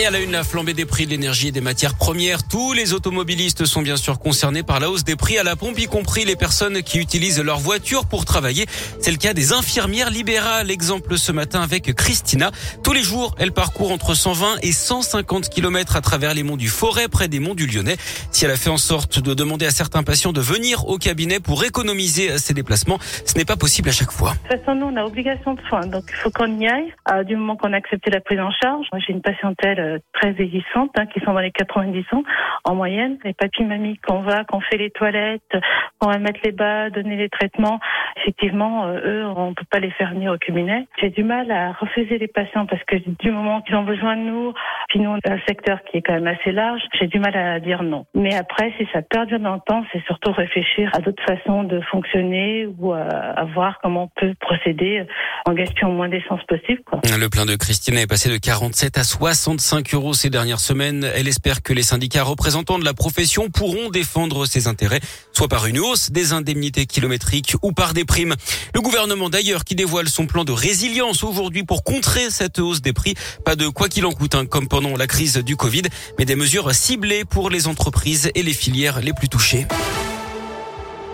Et à la une, la flambée des prix de l'énergie et des matières premières. Tous les automobilistes sont bien sûr concernés par la hausse des prix à la pompe, y compris les personnes qui utilisent leur voiture pour travailler. C'est le cas des infirmières libérales. Exemple ce matin avec Christina. Tous les jours, elle parcourt entre 120 et 150 km à travers les monts du Forêt, près des monts du Lyonnais. Si elle a fait en sorte de demander à certains patients de venir au cabinet pour économiser ses déplacements, ce n'est pas possible à chaque fois. De toute façon, nous, on a obligation de soins, donc il faut qu'on y aille. Euh, du moment qu'on a accepté la prise en charge, moi j'ai une patientèle euh, très vieillissantes, hein, qui sont dans les 90 ans en moyenne. Les papy mamies qu'on va, qu'on fait les toilettes, qu'on va mettre les bas, donner les traitements, effectivement, euh, eux, on peut pas les faire venir au cabinet. J'ai du mal à refuser les patients parce que du moment qu'ils ont besoin de nous, puis nous, un secteur qui est quand même assez large, j'ai du mal à dire non. Mais après, si ça perdure dans le temps, c'est surtout réfléchir à d'autres façons de fonctionner ou à, voir comment on peut procéder en gaspillant moins d'essence possible. Le plein de Christine est passé de 47 à 65 euros ces dernières semaines. Elle espère que les syndicats représentants de la profession pourront défendre ses intérêts, soit par une hausse des indemnités kilométriques ou par des primes. Le gouvernement d'ailleurs qui dévoile son plan de résilience aujourd'hui pour contrer cette hausse des prix. Pas de quoi qu'il en coûte, hein, comme pendant la crise du Covid, mais des mesures ciblées pour les entreprises et les filières les plus touchées.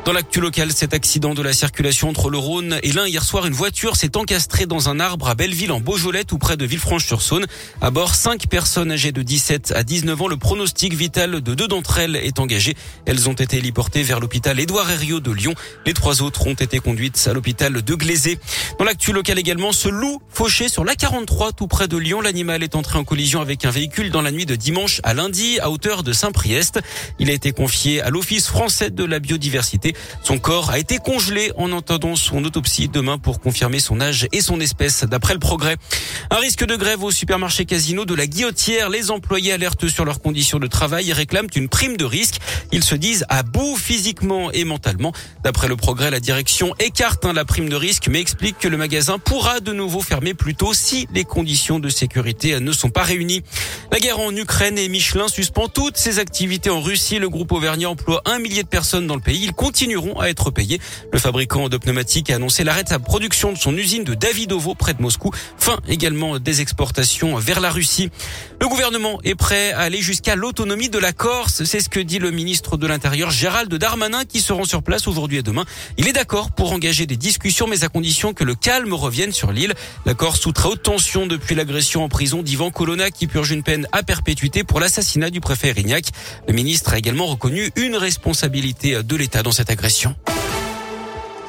Dans l'actu local, cet accident de la circulation entre le Rhône et l'Ain hier soir, une voiture s'est encastrée dans un arbre à Belleville en Beaujolette ou près de Villefranche-sur-Saône. À bord, cinq personnes âgées de 17 à 19 ans. Le pronostic vital de deux d'entre elles est engagé. Elles ont été héliportées vers l'hôpital Édouard Herriot de Lyon. Les trois autres ont été conduites à l'hôpital de Glazé. Dans l'actu local également, ce loup fauché sur l'A43 tout près de Lyon. L'animal est entré en collision avec un véhicule dans la nuit de dimanche à lundi à hauteur de Saint-Priest. Il a été confié à l'Office français de la biodiversité. Son corps a été congelé en entendant son autopsie demain pour confirmer son âge et son espèce d'après le progrès. Un risque de grève au supermarché Casino de la Guillotière. Les employés alertent sur leurs conditions de travail et réclament une prime de risque. Ils se disent à bout physiquement et mentalement. D'après le progrès, la direction écarte hein, la prime de risque mais explique que le magasin pourra de nouveau fermer plus tôt si les conditions de sécurité ne sont pas réunies. La guerre en Ukraine et Michelin suspend toutes ses activités en Russie. Le groupe Auvergnat emploie un millier de personnes dans le pays. Ils continueront à être payés. Le fabricant de pneumatiques a annoncé l'arrêt de sa production de son usine de Davidovo près de Moscou. Fin également des exportations vers la Russie. Le gouvernement est prêt à aller jusqu'à l'autonomie de la Corse. C'est ce que dit le ministre de l'Intérieur Gérald Darmanin qui se rend sur place aujourd'hui et demain. Il est d'accord pour engager des discussions mais à condition que le calme revienne sur l'île. La Corse sous très haute tension depuis l'agression en prison d'Ivan Colonna qui purge une peine à perpétuité pour l'assassinat du préfet Rignac. Le ministre a également reconnu une responsabilité de l'État dans agression.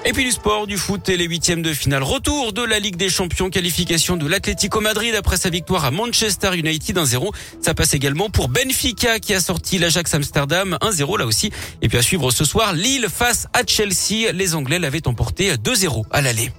Et puis du sport, du foot et les huitièmes de finale. Retour de la Ligue des Champions, qualification de l'Atlético Madrid après sa victoire à Manchester United 1-0. Ça passe également pour Benfica qui a sorti l'Ajax Amsterdam 1-0 là aussi. Et puis à suivre ce soir, Lille face à Chelsea. Les Anglais l'avaient emporté 2-0 à l'aller.